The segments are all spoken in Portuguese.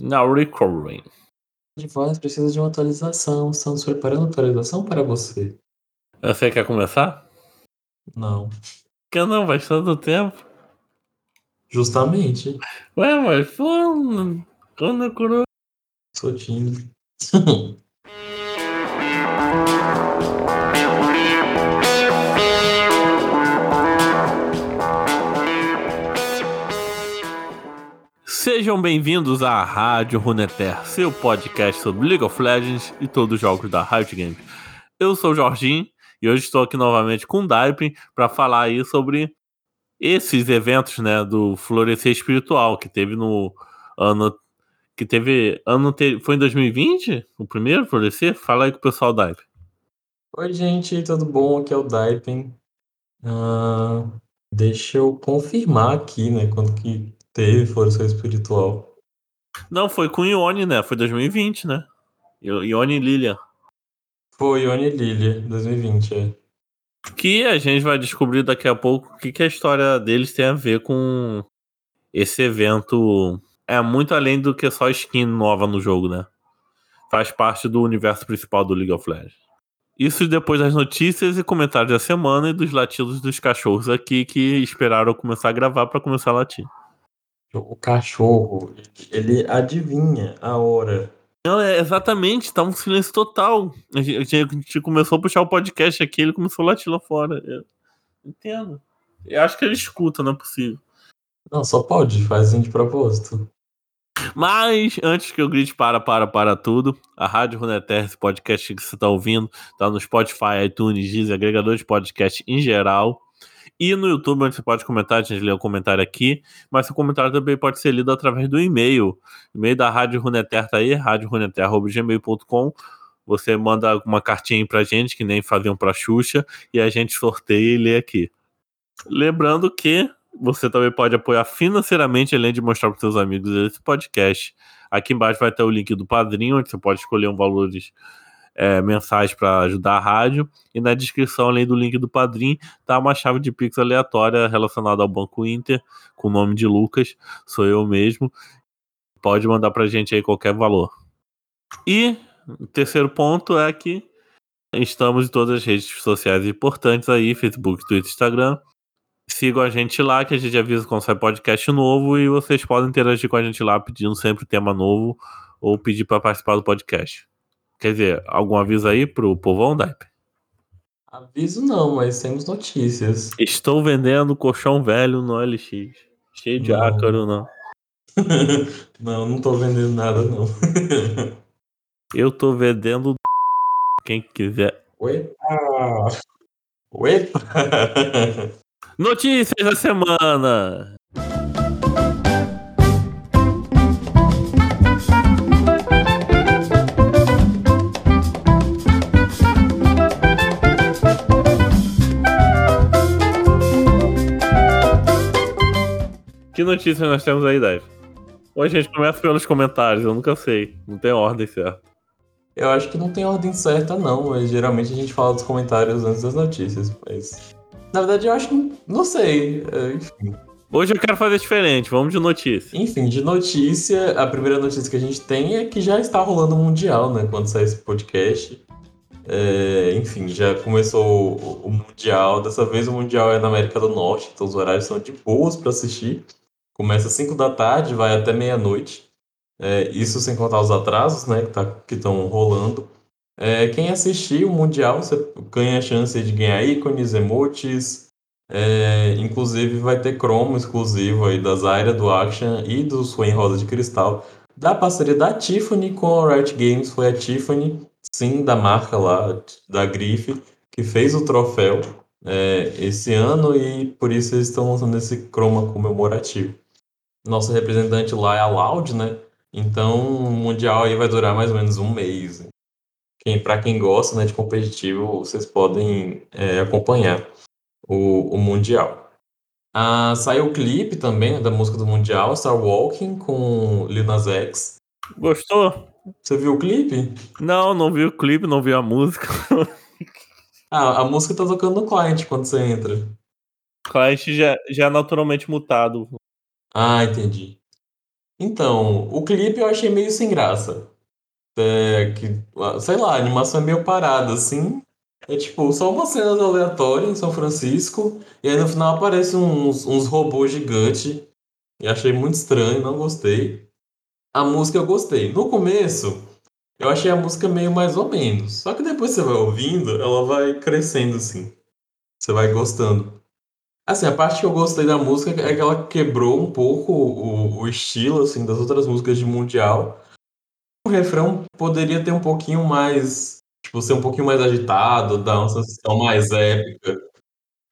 Now recovering. De voz precisa de uma atualização. Estamos preparando atualização para você. Você quer começar? Não. Que não, faz todo tempo. Justamente. Ué, mas pô, quando eu coro... Sou tímido. Sejam bem-vindos à Rádio Runeterra, seu podcast sobre League of Legends e todos os jogos da Riot Games. Eu sou o Jorginho e hoje estou aqui novamente com o Daipin para falar aí sobre esses eventos, né, do Florescer Espiritual que teve no ano que teve ano foi em 2020, o primeiro Florescer? Fala aí com o pessoal Daipin. Oi, gente, tudo bom? Aqui é o Daipin. Ah, deixa eu confirmar aqui, né, quando que teve Florescer Espiritual. Não, foi com Ione, né? Foi 2020, né? Ione e Lilian. Foi Ione e Lilia, 2020, é. Que a gente vai descobrir daqui a pouco o que, que a história deles tem a ver com esse evento. É muito além do que só skin nova no jogo, né? Faz parte do universo principal do League of Legends. Isso depois das notícias e comentários da semana e dos latidos dos cachorros aqui que esperaram começar a gravar para começar a latir. O cachorro, ele adivinha a hora. Não, é exatamente, tá um silêncio total. A gente, a gente começou a puxar o podcast aqui, ele começou a latir lá fora. Eu entendo. Eu acho que ele escuta, não é possível. Não, só pode, faz de propósito. Mas, antes que eu grite para, para, para tudo, a Rádio Runeterra, esse podcast que você está ouvindo, tá no Spotify, iTunes, Deezer, agregador de podcast em geral. E no YouTube, onde você pode comentar, a gente lê o comentário aqui, mas seu comentário também pode ser lido através do e-mail. E-mail da Rádio Runeter tá aí, radioruneter.gmail.com. Você manda uma cartinha pra gente, que nem faziam pra Xuxa, e a gente sorteia e lê aqui. Lembrando que você também pode apoiar financeiramente, além de mostrar para seus amigos esse podcast. Aqui embaixo vai ter o link do padrinho, onde você pode escolher um valores é, mensais para ajudar a rádio. E na descrição, além do link do Padrim, tá uma chave de Pix aleatória relacionada ao Banco Inter, com o nome de Lucas, sou eu mesmo. Pode mandar pra gente aí qualquer valor. E o terceiro ponto é que estamos em todas as redes sociais importantes aí, Facebook, Twitter, Instagram. Sigam a gente lá, que a gente avisa quando sai podcast novo e vocês podem interagir com a gente lá pedindo sempre tema novo ou pedir para participar do podcast. Quer dizer, algum aviso aí pro povão, Daipe? Aviso não, mas temos notícias. Estou vendendo colchão velho no LX. Cheio de não. ácaro, não. não, não tô vendendo nada, não. Eu tô vendendo quem quiser. Epa! Epa! Notícias da semana! Que notícias nós temos aí, Dave? Hoje a gente começa pelos comentários, eu nunca sei. Não tem ordem certa. Eu acho que não tem ordem certa, não, mas geralmente a gente fala dos comentários antes das notícias. Mas. Na verdade, eu acho que. Não sei. É, enfim. Hoje eu quero fazer diferente, vamos de notícia. Enfim, de notícia, a primeira notícia que a gente tem é que já está rolando o Mundial, né? Quando sai esse podcast. É, enfim, já começou o, o Mundial. Dessa vez o Mundial é na América do Norte, então os horários são de boas para assistir. Começa às 5 da tarde, vai até meia-noite. É, isso sem contar os atrasos, né, que estão tá, rolando. É, quem assistir o Mundial, você ganha a chance de ganhar ícones, emotes. É, inclusive vai ter cromo exclusivo aí da Zaira, do Action e do Swain Rosa de Cristal. Da parceria da Tiffany com a Riot Games, foi a Tiffany, sim, da marca lá, da Grife, que fez o troféu é, esse ano e por isso eles estão lançando esse croma comemorativo nosso representante lá é a Loud, né? Então o Mundial aí vai durar mais ou menos um mês. Quem, para quem gosta né, de competitivo, vocês podem é, acompanhar o, o Mundial. Ah, saiu o clipe também né, da música do Mundial, Star Walking, com Lil Nas X. Gostou? Você viu o clipe? Não, não vi o clipe, não vi a música. ah, a música tá tocando no client quando você entra. O client já, já é naturalmente mutado. Ah, entendi. Então, o clipe eu achei meio sem graça. É, que, sei lá, a animação é meio parada, assim. É tipo, só uma cena aleatória em São Francisco, e aí no final aparecem uns, uns robôs gigantes. E achei muito estranho, não gostei. A música eu gostei. No começo, eu achei a música meio mais ou menos. Só que depois você vai ouvindo, ela vai crescendo, assim. Você vai gostando. Assim, a parte que eu gostei da música é que ela quebrou um pouco o, o estilo, assim, das outras músicas de Mundial. O refrão poderia ter um pouquinho mais Tipo, ser um pouquinho mais agitado, dar uma sensação mais épica.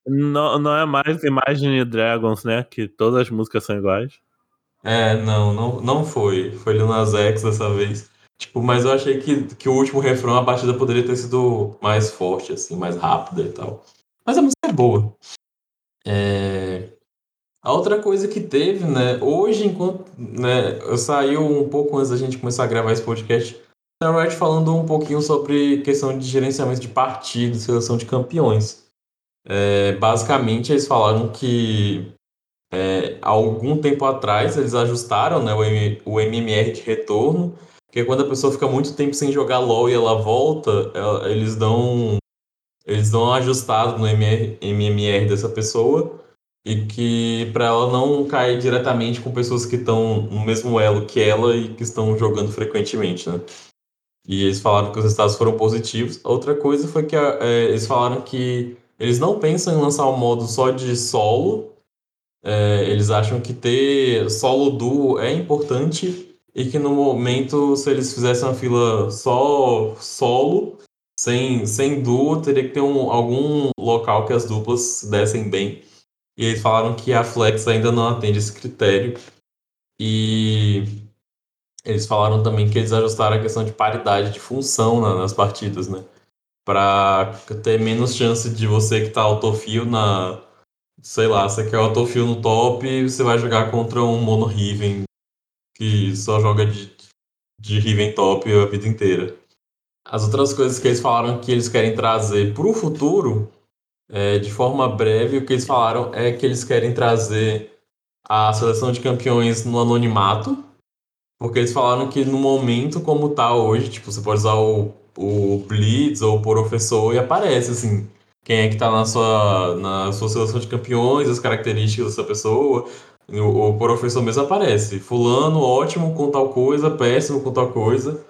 Não, não é mais Imagine Dragons, né? Que todas as músicas são iguais. É, não, não, não foi. Foi Lil Nas X dessa vez. Tipo, mas eu achei que, que o último refrão, a batida poderia ter sido mais forte, assim, mais rápida e tal. Mas a música é boa. É... A outra coisa que teve, né? Hoje, enquanto né, saiu um pouco antes da gente começar a gravar esse podcast, a Riot falando um pouquinho sobre questão de gerenciamento de partidos, seleção de campeões. É, basicamente, eles falaram que é, algum tempo atrás eles ajustaram né, o, M, o MMR de retorno, que quando a pessoa fica muito tempo sem jogar LoL e ela volta, ela, eles dão eles dão um ajustado no MR, MMR dessa pessoa e que para ela não cair diretamente com pessoas que estão no mesmo elo que ela e que estão jogando frequentemente, né? E eles falaram que os resultados foram positivos. Outra coisa foi que é, eles falaram que eles não pensam em lançar um modo só de solo. É, eles acham que ter solo duo é importante e que no momento, se eles fizessem uma fila só solo, sem, sem duo, teria que ter um, algum local que as duplas dessem bem. E eles falaram que a Flex ainda não atende esse critério. E eles falaram também que eles ajustaram a questão de paridade de função na, nas partidas, né? Pra ter menos chance de você que tá autofio na. Sei lá, você quer autofio no top você vai jogar contra um mono Riven que só joga de, de Riven top a vida inteira. As outras coisas que eles falaram que eles querem trazer pro futuro, é, de forma breve, o que eles falaram é que eles querem trazer a seleção de campeões no anonimato, porque eles falaram que no momento como tá hoje, tipo, você pode usar o, o Blitz ou o Professor e aparece, assim, quem é que tá na sua, na sua seleção de campeões, as características dessa pessoa. O, o professor mesmo aparece. Fulano, ótimo com tal coisa, péssimo com tal coisa.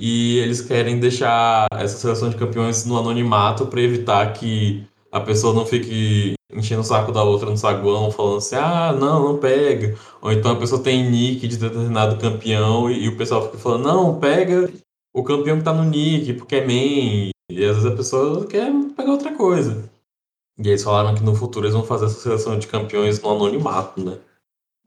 E eles querem deixar essa seleção de campeões no anonimato para evitar que a pessoa não fique enchendo o saco da outra no saguão, falando assim, ah, não, não pega. Ou então a pessoa tem nick de determinado campeão e, e o pessoal fica falando, não, pega o campeão que tá no nick, porque é main. E às vezes a pessoa quer pegar outra coisa. E eles falaram que no futuro eles vão fazer essa seleção de campeões no anonimato, né?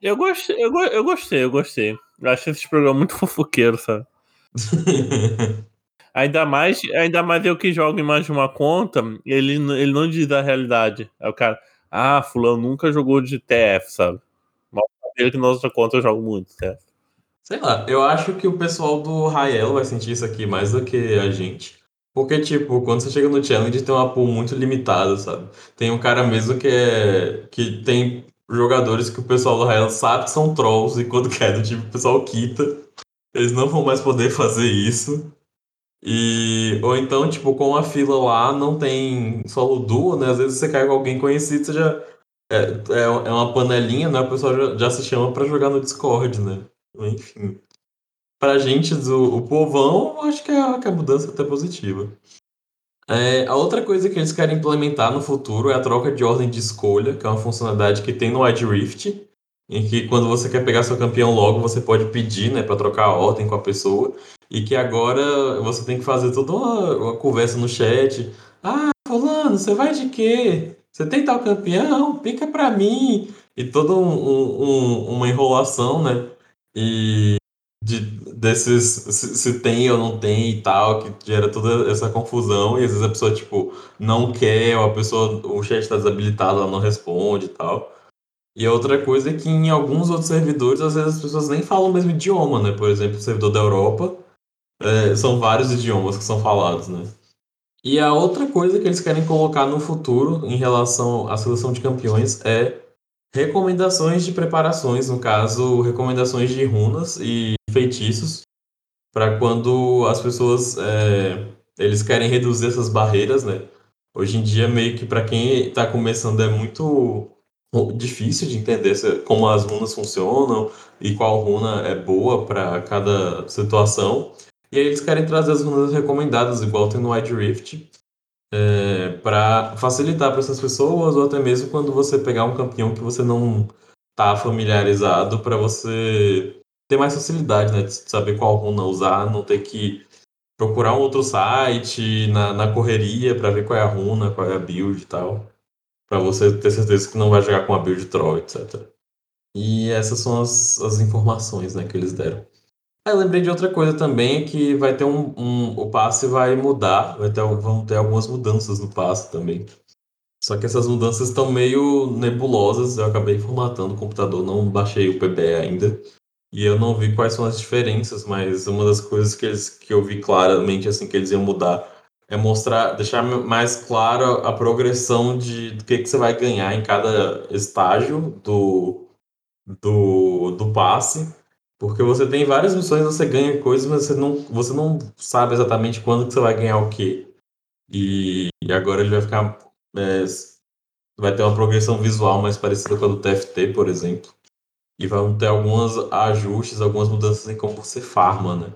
Eu gostei, eu, eu gostei, eu gostei. Eu acho esse programa muito fofoqueiro, sabe? Ainda mais, ainda mais eu que jogo em mais de uma conta, ele, ele não diz a realidade. Aí o cara, ah, fulano nunca jogou de TF, sabe? Mal ele que na outra conta eu jogo muito TF. Sei lá, eu acho que o pessoal do Raelo vai sentir isso aqui mais do que a gente. Porque, tipo, quando você chega no challenge, tem uma pool muito limitada, sabe? Tem um cara mesmo que é. que tem jogadores que o pessoal do Raelo sabe que são trolls e quando quer, do tipo, o pessoal quita. Eles não vão mais poder fazer isso. E, ou então, tipo, com a fila lá não tem solo duo, né? Às vezes você cai com alguém conhecido, você já. É, é, é uma panelinha, né? O pessoal já, já se chama para jogar no Discord, né? Enfim. Pra gente, do, o povão, acho que a, que a mudança é até positiva. É, a outra coisa que eles querem implementar no futuro é a troca de ordem de escolha, que é uma funcionalidade que tem no Wide Rift, em que quando você quer pegar seu campeão logo, você pode pedir, né, para trocar a ordem com a pessoa e que agora você tem que fazer toda uma, uma conversa no chat. Ah, fulano, você vai de quê? Você tem tal campeão? Pica pra mim. E toda um, um, uma enrolação, né? E de, desses se, se, tem ou não tem e tal, que gera toda essa confusão. E às vezes a pessoa, tipo, não quer, ou a pessoa, o chat está desabilitado, ela não responde e tal. E a outra coisa é que em alguns outros servidores, às vezes as pessoas nem falam o mesmo idioma, né? Por exemplo, o servidor da Europa, é, são vários idiomas que são falados, né? E a outra coisa que eles querem colocar no futuro em relação à seleção de campeões é recomendações de preparações, no caso, recomendações de runas e feitiços para quando as pessoas é, eles querem reduzir essas barreiras, né? Hoje em dia, meio que para quem está começando é muito difícil de entender como as runas funcionam e qual runa é boa para cada situação. E aí eles querem trazer as runas recomendadas, igual tem no Wide Rift, é, para facilitar para essas pessoas, ou até mesmo quando você pegar um campeão que você não está familiarizado, para você ter mais facilidade, né, de saber qual runa usar, não ter que procurar um outro site na, na correria para ver qual é a runa, qual é a build e tal, para você ter certeza que não vai jogar com a build troll, etc. E essas são as, as informações, né, que eles deram. Ah, eu lembrei de outra coisa também, que vai ter um, um, o passe vai mudar, vai ter, vão ter algumas mudanças no passe também. Só que essas mudanças estão meio nebulosas, eu acabei formatando o computador, não baixei o PBE ainda. E eu não vi quais são as diferenças, mas uma das coisas que, eles, que eu vi claramente assim que eles iam mudar é mostrar, deixar mais claro a progressão de do que, que você vai ganhar em cada estágio do, do, do passe porque você tem várias missões, você ganha coisas, mas você não, você não sabe exatamente quando que você vai ganhar o quê. E, e agora ele vai ficar. É, vai ter uma progressão visual mais parecida com a do TFT, por exemplo. E vão ter alguns ajustes, algumas mudanças em como você farma, né?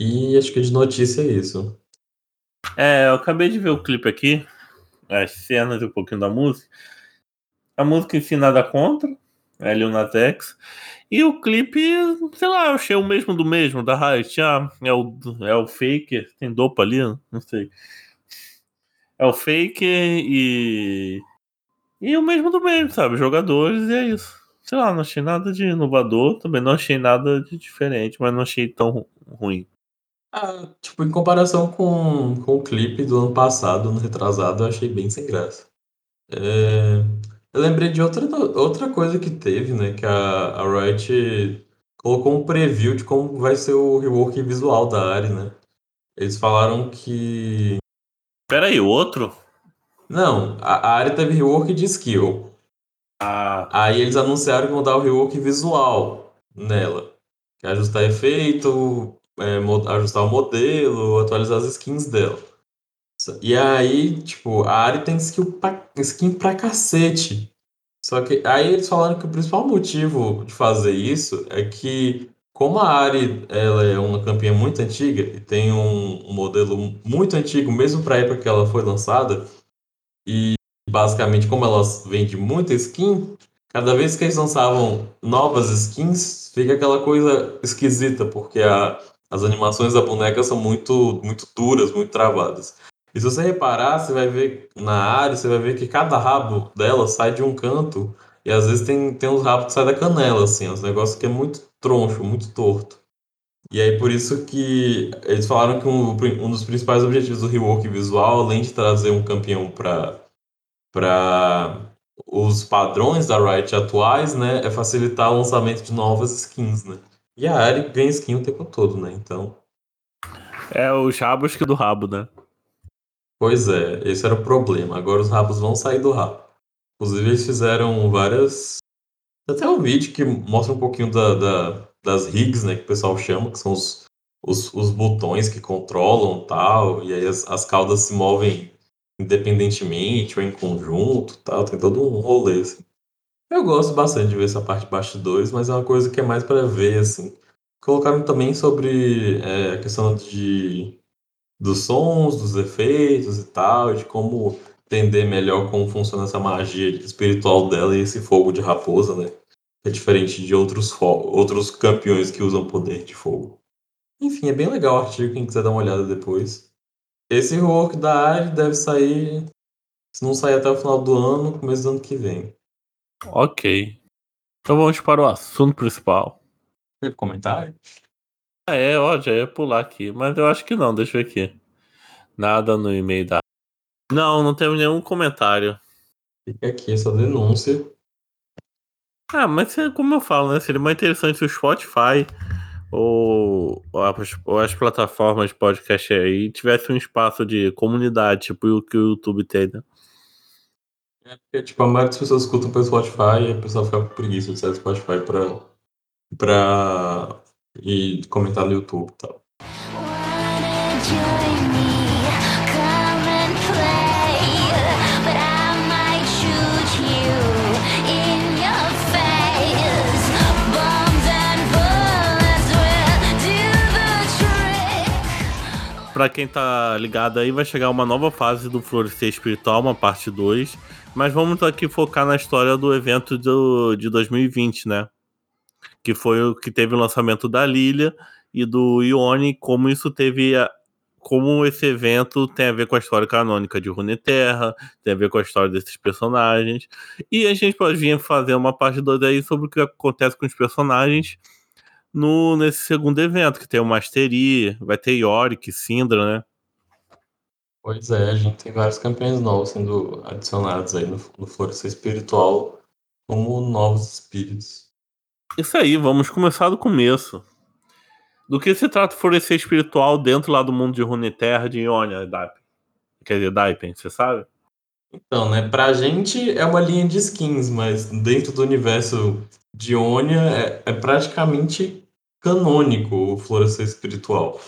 E acho que de notícia é isso. É, eu acabei de ver o clipe aqui, as cenas e um pouquinho da música. A música em si nada contra, é Lil Nas. E o clipe, sei lá, eu achei o mesmo do mesmo, da Riot. Ah, é o, é o Faker, tem dopa ali, não sei. É o Faker e. E o mesmo do mesmo, sabe? Jogadores e é isso. Sei lá, não achei nada de inovador, também não achei nada de diferente, mas não achei tão ruim. Ah, tipo, em comparação com, com o clipe do ano passado, ano retrasado, eu achei bem sem graça. É... Eu lembrei de outra, outra coisa que teve, né? Que a, a Riot colocou um preview de como vai ser o rework visual da área, né? Eles falaram que. Pera aí, o outro? Não, a, a área teve rework de skill. Ah. Aí eles anunciaram que vão dar o rework visual nela. Que é ajustar efeito, é, ajustar o modelo, atualizar as skins dela. E aí, tipo, a área tem skill pra, skin pra cacete. Só que aí eles falaram que o principal motivo de fazer isso é que, como a Ari ela é uma campeã muito antiga e tem um, um modelo muito antigo, mesmo para época que ela foi lançada, e basicamente como ela vende muita skin, cada vez que eles lançavam novas skins, fica aquela coisa esquisita, porque a, as animações da boneca são muito, muito duras, muito travadas. E se você reparar, você vai ver na área, você vai ver que cada rabo dela sai de um canto. E às vezes tem, tem uns rabos que saem da canela, assim, uns negócios que é muito troncho, muito torto. E aí por isso que eles falaram que um, um dos principais objetivos do rework visual, além de trazer um campeão para para os padrões da Riot atuais, né, é facilitar o lançamento de novas skins, né? E a área ganha skin o tempo todo, né? Então. É os rabos que do rabo, né? Pois é, esse era o problema. Agora os rabos vão sair do rabo. Inclusive, eles fizeram várias. Até um vídeo que mostra um pouquinho da, da, das rigs, né? Que o pessoal chama, que são os, os, os botões que controlam tal. E aí as, as caudas se movem independentemente ou em conjunto tal. Tem todo um rolê, assim. Eu gosto bastante de ver essa parte de bastidores, mas é uma coisa que é mais para ver, assim. Colocaram também sobre é, a questão de dos sons, dos efeitos e tal, de como entender melhor como funciona essa magia espiritual dela e esse fogo de raposa, né? É diferente de outros, outros campeões que usam poder de fogo. Enfim, é bem legal o artigo, quem quiser dar uma olhada depois. Esse rework da área deve sair, se não sair até o final do ano, começo do ano que vem. Ok. Então vamos para o assunto principal. Teve comentário? Ah, é, ó, já ia pular aqui, mas eu acho que não, deixa eu ver aqui. Nada no e-mail da. Não, não teve nenhum comentário. Fica aqui essa denúncia. Ah, mas é como eu falo, né? Seria mais interessante se o Spotify ou, as, ou as plataformas de podcast aí tivesse um espaço de comunidade, tipo o que o YouTube tem, né? É porque, tipo, a maioria das pessoas escutam pelo Spotify e a pessoa fica com preguiça de sair do Spotify pra, pra ir comentar no YouTube e tal. Pra quem tá ligado aí, vai chegar uma nova fase do Florescer Espiritual, uma parte 2. Mas vamos aqui focar na história do evento do, de 2020, né? Que foi o que teve o lançamento da Lilia e do Ione, como isso teve. a- Como esse evento tem a ver com a história canônica de Runeterra, tem a ver com a história desses personagens. E a gente pode vir fazer uma parte 2 aí sobre o que acontece com os personagens no, nesse segundo evento, que tem o Mastery, vai ter Yorick, Syndra, né? Pois é, a gente tem vários campeões novos sendo adicionados aí no, no Florescer Espiritual como novos espíritos. Isso aí, vamos começar do começo. Do que se trata o florescer espiritual dentro lá do mundo de Runeterra, de Ionia, Daipen? Quer dizer, Daipen, você sabe? Então, né, pra gente é uma linha de skins, mas dentro do universo de Ionia é, é praticamente canônico o Florescer Espiritual.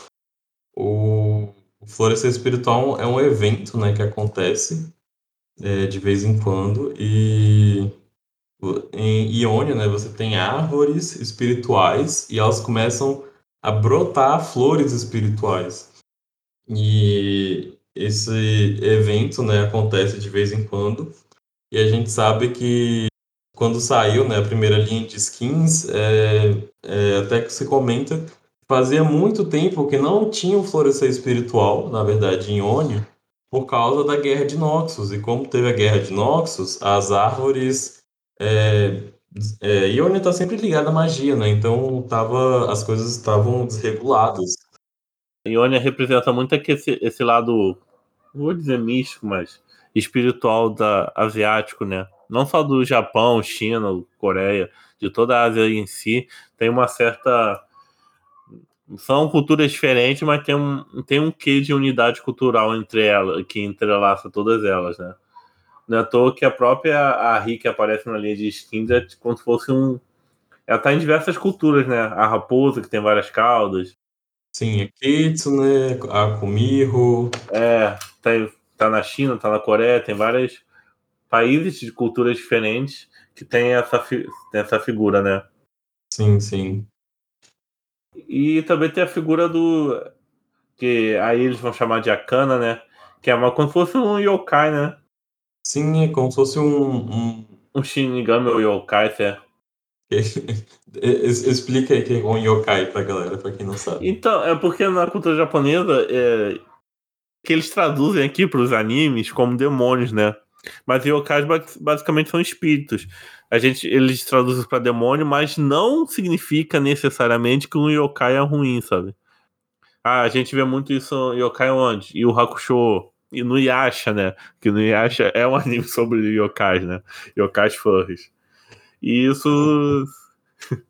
O, Florescer Espiritual é um evento, né, que acontece é, de vez em quando e em Ionia, né, você tem árvores espirituais e elas começam a brotar flores espirituais. E esse evento, né, acontece de vez em quando. E a gente sabe que quando saiu, né, a primeira linha de skins, é, é, até que se comenta, fazia muito tempo que não tinha um florescer espiritual, na verdade, em Ionia, por causa da Guerra de Noxus. E como teve a Guerra de Noxus, as árvores... É, é, está sempre ligada à magia, né? Então tava, as coisas estavam desreguladas. Ionia representa muito aqui esse, esse lado, não vou dizer místico, mas espiritual da, asiático, né? Não só do Japão, China, Coreia, de toda a Ásia em si, tem uma certa. São culturas diferentes, mas tem um, tem um quê de unidade cultural entre elas, que entrelaça todas elas, né? Não é à toa que a própria a Ri que aparece na linha de skins é como se fosse um. Ela tá em diversas culturas, né? A raposa, que tem várias caudas. Sim, a Kitsune, a Kumiho, É, tá, tá na China, tá na Coreia, tem vários países de culturas diferentes que tem essa, fi- essa figura, né? sim, sim. E também tem a figura do. que aí eles vão chamar de Akana, né? Que é uma, como se fosse um yokai, né? Sim, é como se fosse um. um... Um Shinigami ou yokai, é. Es- Explica aí que é um yokai pra galera, pra quem não sabe. Então, é porque na cultura japonesa é, que eles traduzem aqui para os animes como demônios, né? Mas yokais ba- basicamente são espíritos. A gente, eles traduzem para demônio, mas não significa necessariamente que um yokai é ruim, sabe? Ah, a gente vê muito isso em yokai onde? E o Hakusho, e no Yasha, né? Que no Yasha é um anime sobre yokais, né? Yokais furries. E isso,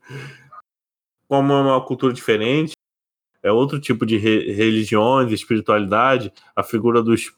como é uma cultura diferente, é outro tipo de re- religiões, espiritualidade, a figura do es-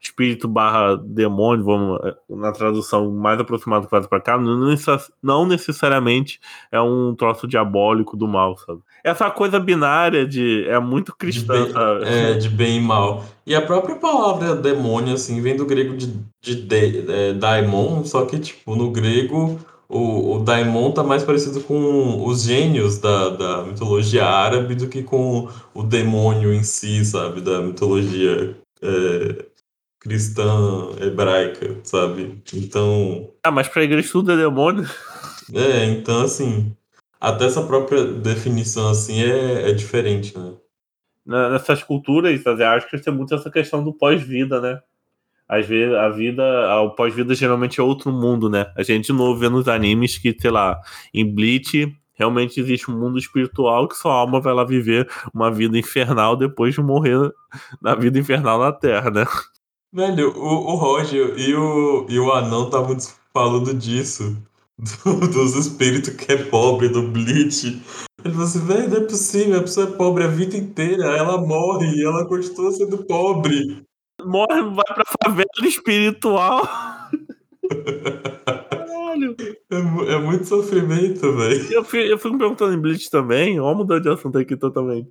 espírito barra demônio, vamos, na tradução mais aproximada que faz pra cá, não, necess- não necessariamente é um troço diabólico do mal, sabe? Essa coisa binária de. é muito De cristã, bem, sabe? é, de bem e mal. E a própria palavra demônio, assim, vem do grego de, de, de é, daimon, só que, tipo, no grego, o, o daimon tá mais parecido com os gênios da, da mitologia árabe do que com o demônio em si, sabe? Da mitologia é, cristã hebraica, sabe? Então. Ah, mas pra igreja tudo é demônio. É, então assim, até essa própria definição assim é, é diferente, né? Nessas culturas asiáticas tem muito essa questão do pós-vida, né? Às vezes a vida, o pós-vida geralmente é outro mundo, né? A gente de novo vê nos animes que, sei lá, em Bleach realmente existe um mundo espiritual que sua alma vai lá viver uma vida infernal depois de morrer na vida infernal na Terra, né? Velho, o, o Roger e o, e o Anão estavam falando disso, do- dos espíritos que é pobre, do Bleach. Ele falou assim, velho, não é possível, a pessoa é pobre a vida inteira, ela morre e ela continua sendo pobre. Morre, vai pra favela espiritual. Caralho. É, é muito sofrimento, velho. Eu fico, eu fico me perguntando em Bleach também, ó, mudando de assunto aqui totalmente.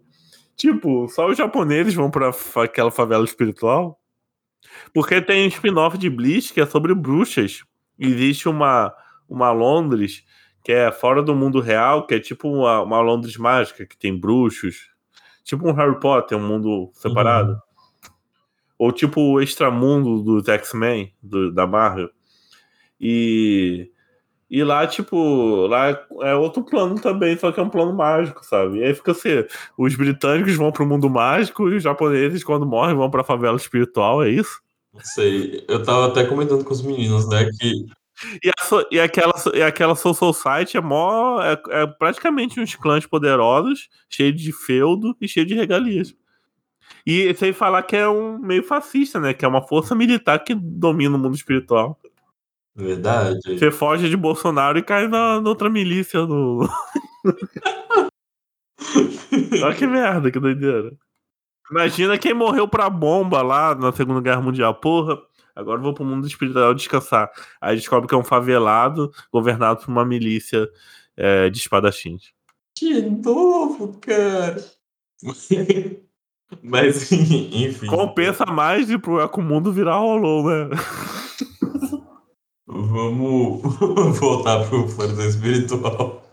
Tipo, só os japoneses vão pra aquela favela espiritual? Porque tem um spin-off de Bleach que é sobre bruxas. Existe uma, uma Londres que é fora do mundo real, que é tipo uma, uma Londres mágica, que tem bruxos. Tipo um Harry Potter, um mundo separado. Ou tipo o extramundo dos X-Men, do- da Marvel. E, e lá, tipo, lá é outro plano também, só que é um plano mágico, sabe? E aí fica assim: os britânicos vão pro mundo mágico e os japoneses, quando morrem, vão pra favela espiritual, é isso? Não sei. Eu tava até comentando com os meninos, né, que E, a e aquela, e aquela Soul Society é, mó, é, é praticamente uns clãs poderosos, cheio de feudo e cheio de regalias. E sem falar que é um meio fascista, né? Que é uma força militar que domina o mundo espiritual. Verdade. Você foge de Bolsonaro e cai na, na outra milícia do. Olha que merda, que doideira. Imagina quem morreu pra bomba lá na Segunda Guerra Mundial. Porra, agora eu vou pro mundo espiritual descansar. Aí descobre que é um favelado governado por uma milícia é, de espadachins. De novo, cara. Mas, enfim. Compensa mais ir pro Ecomundo virar rolou, né? Vamos voltar pro florescer espiritual.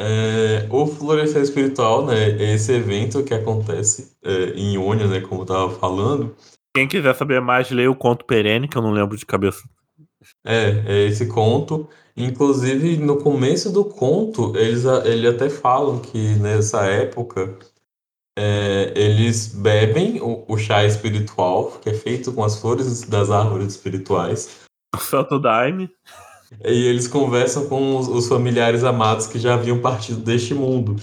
É, o florescer espiritual, né, é esse evento que acontece é, em Ionia, né, como eu tava falando. Quem quiser saber mais, leia o conto perene, que eu não lembro de cabeça. É, é esse conto. Inclusive, no começo do conto, eles, ele até falam que nessa época é, eles bebem o, o chá espiritual, que é feito com as flores das árvores espirituais. Santo Daime. E eles conversam com os, os familiares amados que já haviam partido deste mundo.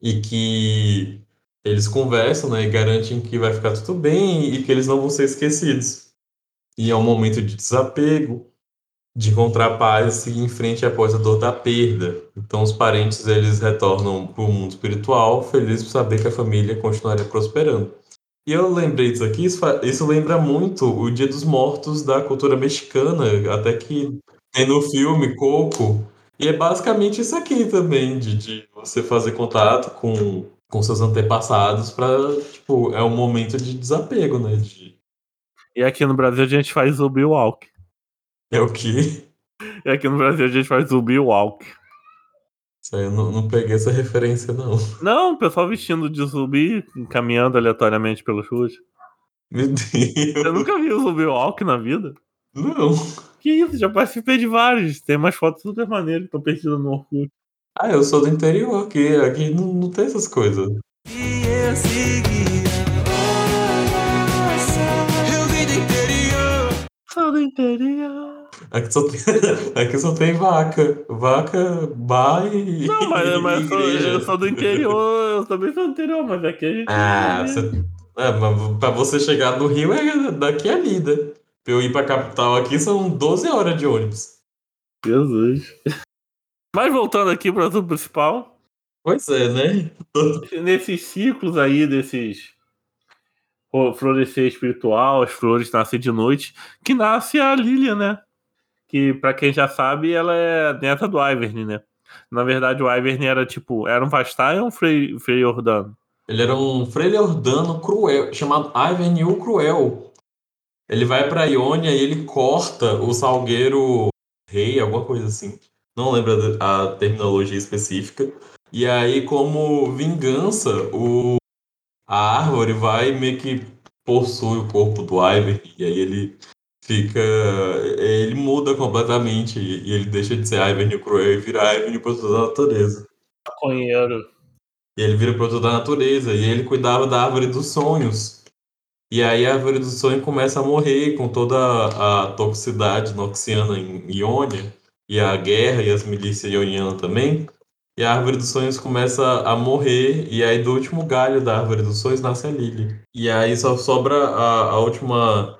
E que eles conversam, né, e garantem que vai ficar tudo bem e que eles não vão ser esquecidos. E é um momento de desapego, de encontrar paz e seguir em frente após a dor da perda. Então os parentes eles retornam para o mundo espiritual, felizes por saber que a família continuaria prosperando. E eu lembrei disso aqui, isso, isso lembra muito o Dia dos Mortos da cultura mexicana, até que tem no filme Coco. E é basicamente isso aqui também, de, de você fazer contato com, com seus antepassados para, tipo, é um momento de desapego, né? De, E aqui no Brasil a gente faz zumbi walk. é o que? E aqui no Brasil a gente faz zumbi walk. Isso aí eu não, não peguei essa referência, não. Não, o pessoal vestindo de zumbi, caminhando aleatoriamente pelas ruas. Meu Eu Deus. nunca vi o zumbi walk na vida. Não. Que isso, já participei de vários. Tem umas fotos super maneiras que estão perdidas no Orkut. Ah, eu sou do interior aqui. Aqui não, não tem essas coisas. E eu seguia. Eu vim do interior. Sou do interior. Aqui só tem, aqui só tem vaca. Vaca, bai e. Não, mas, mas eu, sou, eu sou do interior, eu também sou do interior, mas aqui a gente. Ah, você. É, mas pra você chegar no Rio é daqui a lida. Pra eu ir pra capital aqui são 12 horas de ônibus. Jesus. Mas voltando aqui para o assunto principal, Pois é, né? nesses ciclos aí, desses florescer espiritual, as flores nascem de noite, que nasce a Lilia, né? Que pra quem já sabe, ela é neta do Ivern, né? Na verdade, o Ivern era tipo, era um Vastai ou um Frei, Frei Ordano? Ele era um freiliordano cruel, chamado Ivan o Cruel. Ele vai pra Iônia e ele corta o salgueiro rei, alguma coisa assim. Não lembro a terminologia específica. E aí, como vingança, o, a árvore vai meio que possui o corpo do Ivan. E aí ele fica. Ele muda completamente. E ele deixa de ser Ivan o Cruel e vira Ivan o Protetor da Natureza. Maconheiro. E ele vira produtor da natureza. E ele cuidava da árvore dos sonhos. E aí a árvore do sonho começa a morrer com toda a toxicidade noxiana em Iônia. E a guerra e as milícias ionianas também. E a árvore dos sonhos começa a morrer. E aí do último galho da árvore dos sonhos nasce a Lily. E aí só sobra a, a última...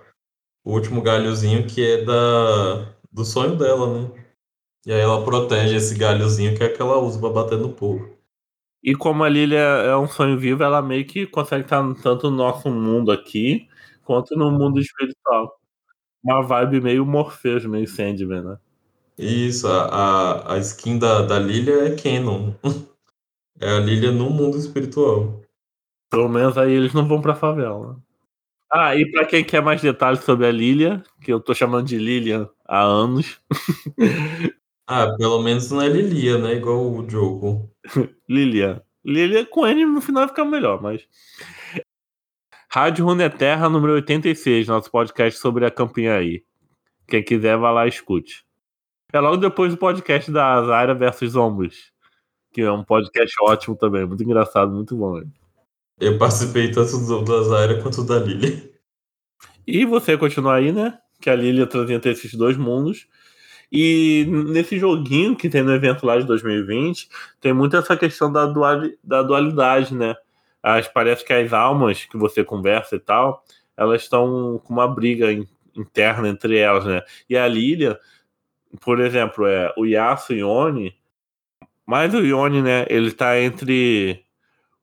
O último galhozinho que é da, do sonho dela, né? E aí ela protege esse galhozinho que é que ela usa pra bater no povo. E como a Lilia é um sonho vivo, ela meio que consegue estar tanto no nosso mundo aqui, quanto no mundo espiritual. uma vibe meio Morpheus, meio Sandman, né? Isso, a, a, a skin da, da Lilia é Canon. É a Lilia no mundo espiritual. Pelo menos aí eles não vão pra favela. Ah, e pra quem quer mais detalhes sobre a Lilia, que eu tô chamando de Lilian há anos, Ah, pelo menos não é Lilia, né? Igual o jogo. Lilia. Lilia com N no final fica melhor, mas. Rádio Runeterra, número 86, nosso podcast sobre a campanha aí. Quem quiser, vai lá e escute. É logo depois do podcast da Zaira versus Zombies, que é um podcast ótimo também, muito engraçado, muito bom. hein? Eu participei tanto do da Zaira quanto da Lilia. E você continua aí, né? Que a Lilia apresenta esses dois mundos. E nesse joguinho que tem no evento lá de 2020, tem muito essa questão da, duali- da dualidade, né? As, parece que as almas que você conversa e tal, elas estão com uma briga in- interna entre elas, né? E a Lilia, por exemplo, é o Yasuo e o Yone, mas o Yone, né? Ele tá entre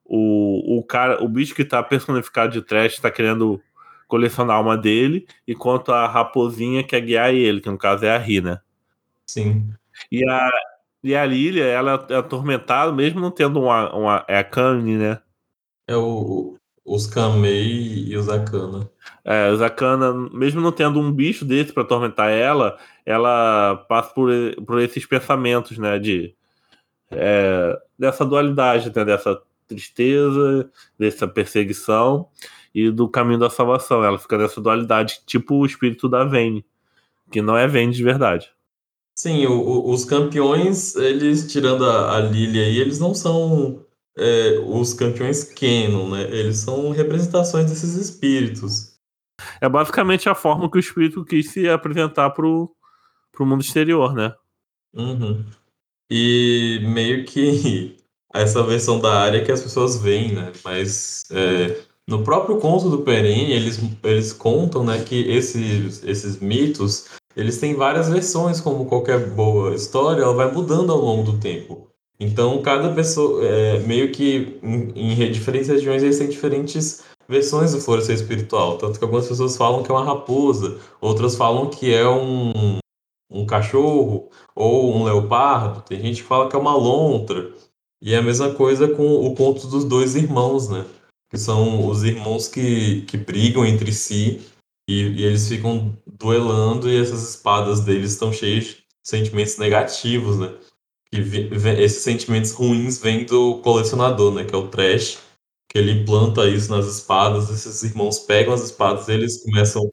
o, o cara, o bicho que tá personificado de trash, tá querendo colecionar a alma dele, enquanto a raposinha quer guiar ele, que no caso é a Ri, né? Sim. E a, e a Lilia, ela é atormentada, mesmo não tendo uma. uma é a Kami, né? É o, os Kamei e os Akana. É, Zakana, mesmo não tendo um bicho desse pra atormentar ela, ela passa por, por esses pensamentos, né? De, é, dessa dualidade, né? Dessa tristeza, dessa perseguição e do caminho da salvação. Ela fica nessa dualidade, tipo o espírito da Vayne, que não é Vayne de verdade. Sim, o- o- os campeões, eles, tirando a, a Lilia aí, eles não são é, os campeões canon, né? Eles são representações desses espíritos. É basicamente a forma que o espírito quis se apresentar pro, pro mundo exterior, né? Uhum. E meio que essa versão da área que as pessoas veem, né? Mas é, no próprio conto do Perenne, eles, eles contam, né, que esses, esses mitos, eles têm várias versões, como qualquer boa história, ela vai mudando ao longo do tempo. Então, cada pessoa, é, meio que em, em re- diferentes regiões, eles têm diferentes versões do florescer espiritual. Tanto que algumas pessoas falam que é uma raposa, outras falam que é um, um cachorro, ou um leopardo, tem gente que fala que é uma lontra. E é a mesma coisa com o conto dos dois irmãos, né? Que são os irmãos que, que brigam entre si e, e eles ficam duelando e essas espadas deles estão cheias de sentimentos negativos, né? Que esses sentimentos ruins vêm do colecionador, né? Que é o Trash, que ele implanta isso nas espadas, esses irmãos pegam as espadas e eles começam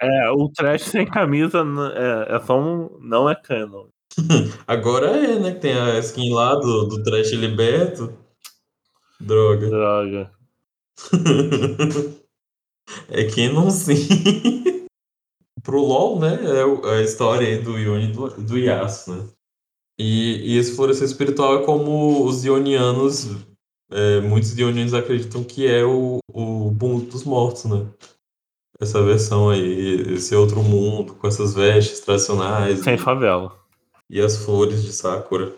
É, o trash sem camisa é, é só um. Não é canon. Agora é, né? Que tem a skin lá do, do Trash Liberto. Droga. Droga. é que não sim. Pro LoL, né? É a história aí do Yone e do, do Yasuo, né? E, e esse florescer espiritual é como os ionianos. é, muitos ionianos acreditam que é o, o mundo dos mortos, né? Essa versão aí, esse outro mundo, com essas vestes tradicionais. Sem favela. E as flores de Sakura.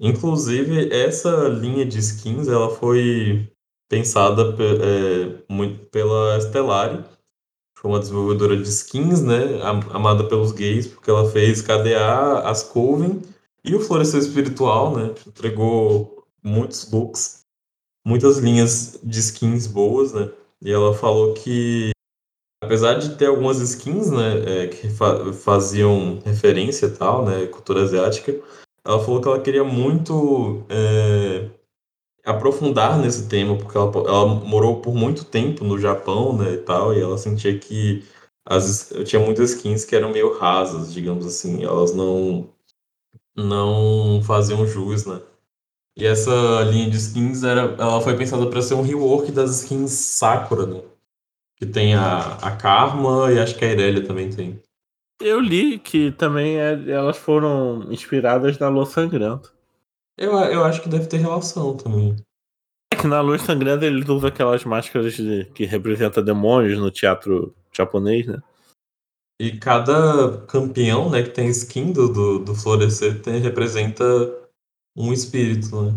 Inclusive, essa linha de skins ela foi pensada pe- é, muito pela Stellari. Foi uma desenvolvedora de skins, né? am- Amada pelos gays, porque ela fez KDA, as Coven e o Florescer Espiritual, né? Entregou muitos looks, muitas linhas de skins boas, né? E ela falou que apesar de ter algumas skins, né, é, que fa- faziam referência tal, né, cultura asiática, ela falou que ela queria muito é, aprofundar nesse tema, porque ela, ela morou por muito tempo no Japão, né, e tal, e ela sentia que as, tinha muitas skins que eram meio rasas, digamos assim, elas não não faziam jus, né. E essa linha de skins era, ela foi pensada para ser um rework das skins Sakura, né. Que tem a, a Karma e acho que a Irelia também tem. Eu li que também é- elas foram inspiradas na Lua Sangrenta. Eu, eu acho que deve ter relação também. É que na Lua Sangrenta eles usam aquelas máscaras de- que representam demônios no teatro japonês, né? E cada campeão, né, que tem skin do, do, do Florescer tem, representa um espírito, né?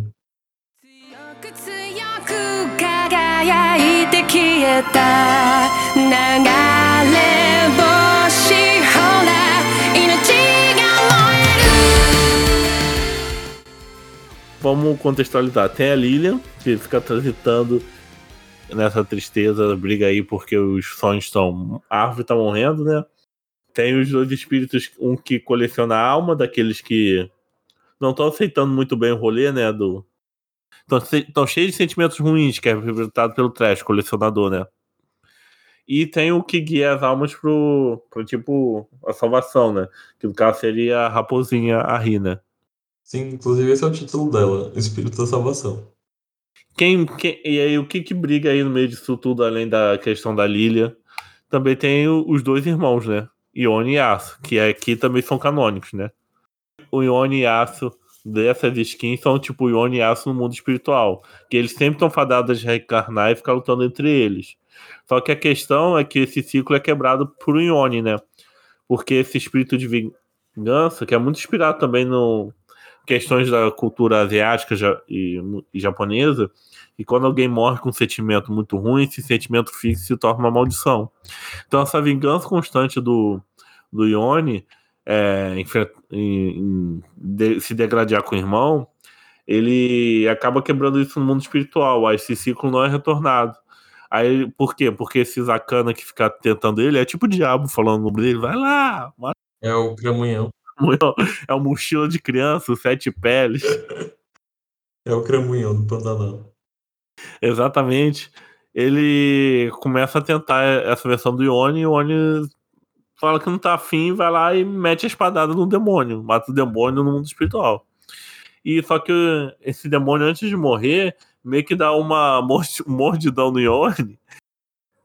Vamos contextualizar. Tem a Lilian, que fica transitando nessa tristeza, briga aí porque os sonhos estão. A árvore está morrendo, né? Tem os dois espíritos, um que coleciona a alma daqueles que não estão aceitando muito bem o rolê, né? Do, Estão cheios de sentimentos ruins, que é representado pelo trash, colecionador, né? E tem o que guia as almas pro, pro tipo, a salvação, né? Que no caso seria a raposinha, a Rina. Sim, inclusive esse é o título dela, Espírito da Salvação. Quem, quem, e aí, o que que briga aí no meio disso tudo, além da questão da Lilia? Também tem o- os dois irmãos, né? Ione e Aço, que aqui também são canônicos, né? O Ione e Aço dessas skins são tipo Ione e Aço no mundo espiritual. Que eles sempre estão fadados de reencarnar e ficar lutando entre eles. Só que a questão é que esse ciclo é quebrado por Ione, né? Porque esse espírito de vingança, que é muito inspirado também no questões da cultura asiática e, japonesa, e quando alguém morre com um sentimento muito ruim, esse sentimento fixo se torna uma maldição. Então, essa vingança constante do, do Ione é, em- em de- se degradar com o irmão, ele acaba quebrando isso no mundo espiritual. Aí esse ciclo não é retornado. Aí, por quê? Porque esse Zakana que fica tentando ele é tipo o diabo falando no dele, vai lá, mata É o Cramunhão. o é uma mochila de criança, sete peles. É o Cramunhão do Pantanal. Exatamente. Ele começa a tentar essa versão do Ione e o Ione fala que não tá afim, vai lá e mete a espadada no demônio, mata o demônio no mundo espiritual. E só que esse demônio, antes de morrer, meio que dá uma mordi- mordidão no Ione.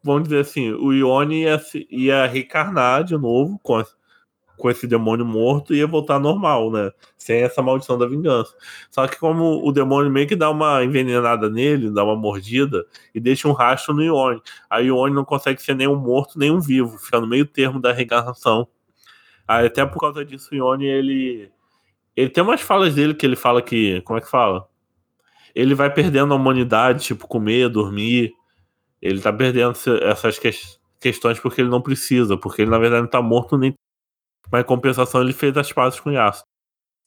Vamos dizer assim, o Ione ia, ia reencarnar de novo com, esse- demônio morto ia voltar normal, né? Sem essa maldição da vingança. Só que como o demônio meio que dá uma envenenada nele, dá uma mordida e deixa um rastro no Ione. Aí Ione não consegue ser nem um morto nem um vivo, fica no meio termo da reencarnação. Aí até por causa disso Ione, ele... Ele tem umas falas dele que ele fala que... Como é que fala? Ele vai perdendo a humanidade, tipo, comer, dormir. Ele tá perdendo essas ques- questões porque ele não precisa, porque ele na verdade não tá morto nem... Mas em compensação ele fez as pazes com o Yasuo.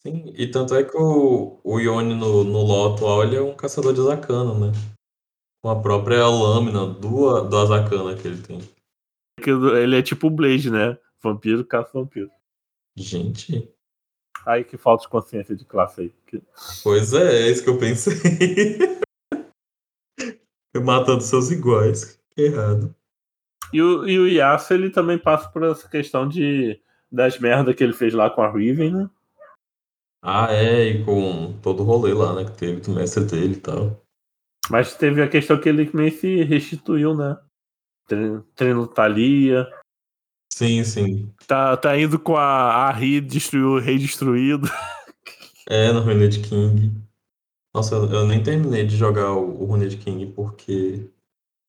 Sim, e tanto é que o, o Ione no, no LoL atual ele é um caçador de Azakana, né? Com a própria lâmina do, do Azakana que ele tem. Ele é tipo o Blade, né? Vampiro caça vampiro. Gente, Aí que falta de consciência de classe aí. Pois é, é isso que eu pensei. Matando seus iguais. Que errado. E o, e o Yasuo, ele também passa por essa questão de das merdas que ele fez lá com a Riven, né? Ah, é, e com todo o rolê lá, né? Que teve do mestre dele e tal. Mas teve a questão que ele meio se restituiu, né? Treino, treino Thalia. Sim, sim. Tá, tá indo com a, a Ri destruiu o rei destruído. É, no Runed King. Nossa, eu, nem terminei de jogar o, o Runed King porque.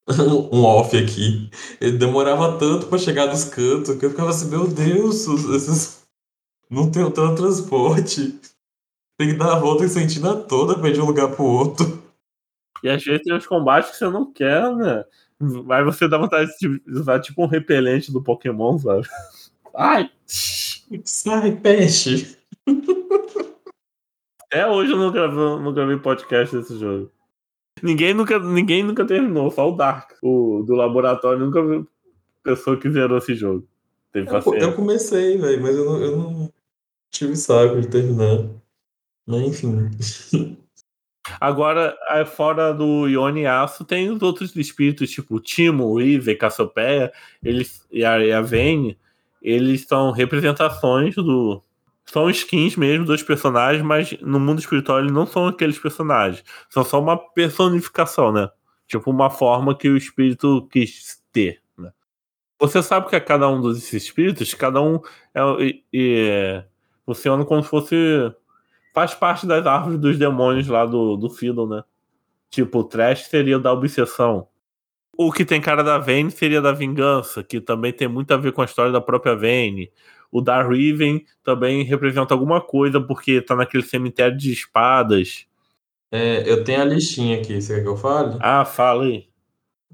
um off aqui. Ele demorava tanto pra chegar nos cantos que eu ficava assim, meu Deus, esses. Não tem tanto transporte. Tem que dar a volta em Sentina toda pra ir de um lugar pro outro. E às vezes tem uns combates que você não quer, né? Mas você dá vontade de usar tipo um repelente do Pokémon, sabe? Ai! Sai, peixe! Até hoje eu não gravei, não gravei podcast desse jogo. Ninguém nunca, ninguém nunca terminou, só o Dark. O do laboratório nunca viu pessoa que zerou esse jogo. Teve Eu, eu comecei, velho, mas eu não, eu não tive saco de terminar. Mas enfim. Agora, aí fora do Ione Aço, tem os outros espíritos, tipo Timo, River, Cassiopeia, eles, e a, e a Vayne, eles são representações do. São skins mesmo dos personagens, mas no mundo espiritual eles não são aqueles personagens. São só uma personificação, né? Tipo, uma forma que o espírito quis ter. Né? Você sabe que a cada um dos espíritos, cada um é, e- funciona como se fosse faz parte das árvores dos demônios lá do, do Fiddle, né? Tipo, o Trash seria da obsessão. O que tem cara da Vayne seria da vingança, que também tem muito a ver com a história da própria Vayne. O da Riven também representa alguma coisa, porque tá naquele cemitério de espadas. É, eu tenho a listinha aqui, você quer que eu fale? Ah, fala aí.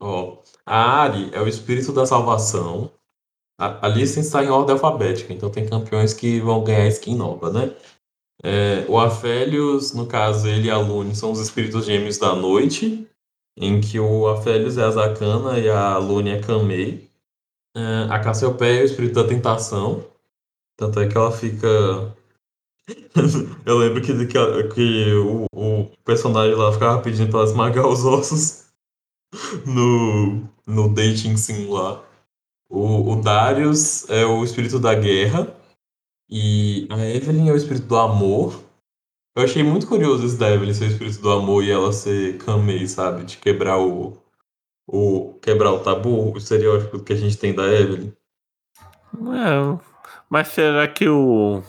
Ó, a Ari é o espírito da salvação. A, a lista está em ordem alfabética, então tem campeões que vão ganhar skin nova, né? É, o Afélios, no caso, ele e a Lune são os espíritos gêmeos da noite, em que o Afélios é a Zakana e a Lune é Kamei. É, a Cassiopeia é o espírito da tentação, tanto é que ela fica. Eu lembro que, que, que o, o personagem lá ficava pedindo pra ela esmagar os ossos no, no dating sim lá. O, o Darius é o espírito da guerra. E a Evelyn é o espírito do amor. Eu achei muito curioso esse da Evelyn ser o espírito do amor e ela ser Kamei, sabe? De quebrar o, o. quebrar o tabu, o estereótipo que a gente tem da Evelyn. É, mas será que o.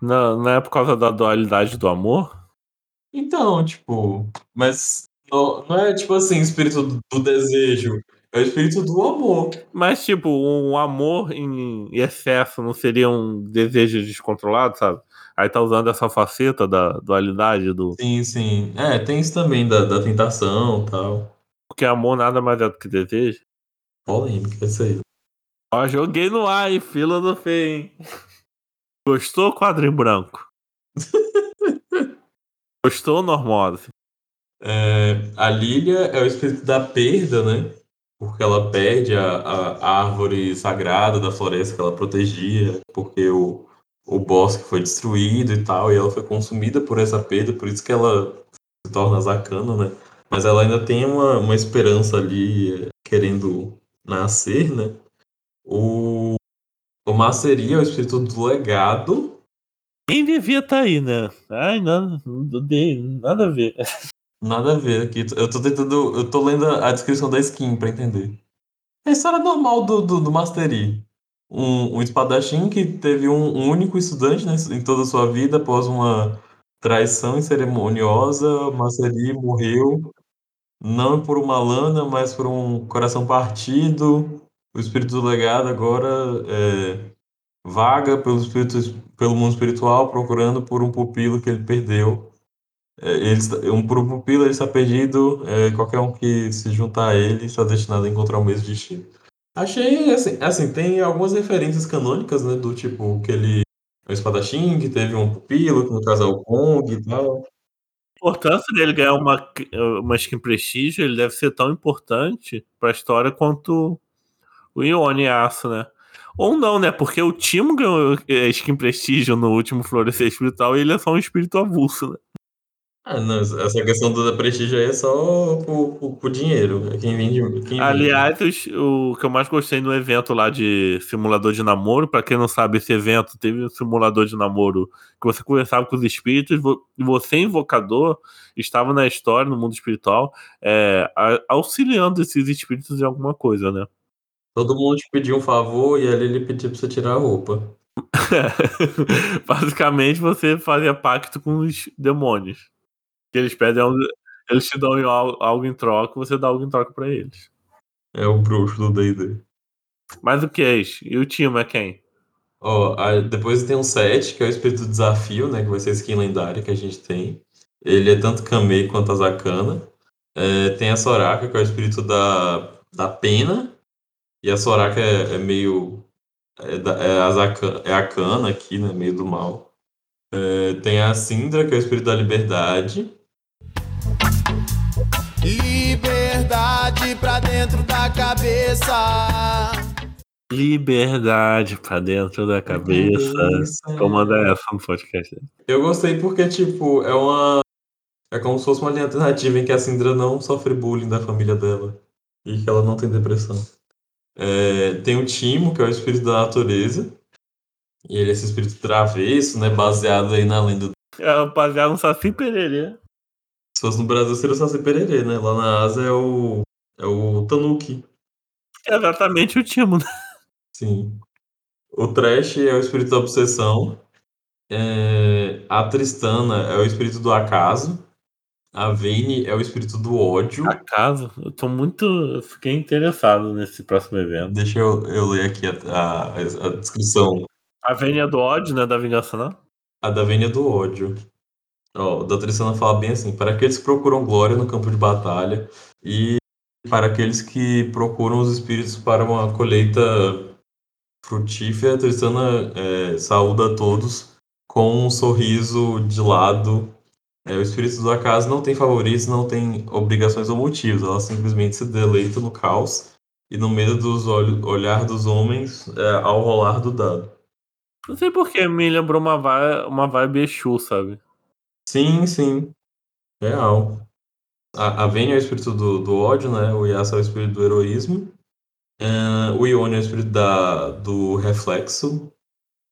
Não, não é por causa da dualidade do amor? Então, tipo, mas não, não é tipo assim, espírito do, do desejo, é o espírito do amor. Mas, tipo, um amor em excesso não seria um desejo descontrolado, sabe? Aí tá usando essa faceta da dualidade do. Sim, sim. É, tem isso também da, da tentação e tal. Porque amor nada mais é do que desejo. Polêmica, isso aí. Ó, joguei no ar, hein? Fila do Fê, hein? Gostou, quadro em branco? Gostou, normose? É, a Lilia é o espírito da perda, né? Porque ela perde a, a, árvore sagrada da floresta que ela protegia, porque o, o bosque foi destruído e tal, e ela foi consumida por essa perda, por isso que ela se torna Zakana, né? Mas ela ainda tem uma, uma esperança ali é, querendo nascer, né? O, o Maceri é o espírito do legado, Quem devia estar aí, né? Ai, não, não dei, nada a ver. Nada a ver aqui. Eu tô tentando. Eu tô lendo a descrição da skin pra entender. É a história normal do, do, do Mastery. Um, um espadachim que teve um, um único estudante né, em toda a sua vida após uma traição ceremoniosa. O Mastery morreu. Não por uma lana, mas por um coração partido. O espírito do legado agora é, vaga pelo, espírito, pelo mundo espiritual procurando por um pupilo que ele perdeu. É, ele, um, por um pupilo ele está perdido, é, qualquer um que se juntar a ele está destinado a encontrar o mesmo destino. Achei, assim, assim, tem algumas referências canônicas, né, do tipo que ele um espadachim, que teve um pupilo, que no caso é o Kong e tal. A importância dele ganhar uma, uma skin prestígio, ele deve ser tão importante pra história quanto o Ione Aço, né? Ou não, né? Porque o Timo ganhou é, skin prestígio no último Florescer Espiritual e ele é só um espírito avulso, né? Ah, não, essa questão do prestígio aí é só por, dinheiro, é quem vende, quem vende. Aliás, os- o que eu mais gostei no evento lá de simulador de namoro, pra quem não sabe, esse evento teve um simulador de namoro que você conversava com os espíritos, vo- e você, invocador, estava na história, no mundo espiritual, é, auxiliando esses espíritos em alguma coisa, né? Todo mundo te pediu um favor e ali ele pediu pra você tirar a roupa. Basicamente, você fazia pacto com os demônios. Que eles pedem algo, eles te dão al- algo em troca, você dá algo em troca pra eles. É o bruxo do D&D. Mas o que é isso? E o Timo é quem? Ó, aí depois tem um 7, que é o espírito do desafio, né? Que vai ser a skin lendária que a gente tem. Ele é tanto Kamei quanto a Zakana. É, tem a Soraka, que é o espírito da, da pena. E a Soraka é, é meio. É, da- é a é a Kana aqui, né? Meio do mal. É, tem a Sindra, que é o espírito da liberdade. Liberdade pra dentro da cabeça. Liberdade pra dentro da cabeça. Comanda essa no podcast. Eu gostei porque, tipo, é uma. É como se fosse uma linha alternativa em que a Sindra não sofre bullying da família dela. E que ela não tem depressão. É, tem o Timo, que é o espírito da natureza. E ele é esse espírito travesso, né? Baseado aí na lenda. É, rapaziada, um saci pererê. Se fosse no Brasil, seria o Saci Pererê, né? Lá na Ásia é o. É o Tanuki. É exatamente o Timo, né? Sim. O Trash é o espírito da obsessão. É, a Tristana é o espírito do acaso. A Vayne é o espírito do ódio. Acaso, eu tô muito. eu Fiquei interessado nesse próximo evento. Deixa eu, eu ler aqui a, a, a descrição. A Vênia do ódio, né? Da vingança, não? A da Vênia do ódio. Ó, o da Tristana fala bem assim: para aqueles que procuram glória no campo de batalha e para aqueles que procuram os espíritos para uma colheita frutífera, Tristana é, saúda a todos com um sorriso de lado. É, o espírito do acaso não tem favoritos, não tem obrigações ou motivos, ela simplesmente se deleita no caos e no medo dos olhos, olhar dos homens é, ao rolar do dado. Não sei porque me lembrou uma vibe, uma vibe Exu, sabe? Sim, sim. Real. A, a Vênia é o espírito do, do ódio, né? O Yasa é o espírito do heroísmo. É, o Ione é o espírito da, do reflexo.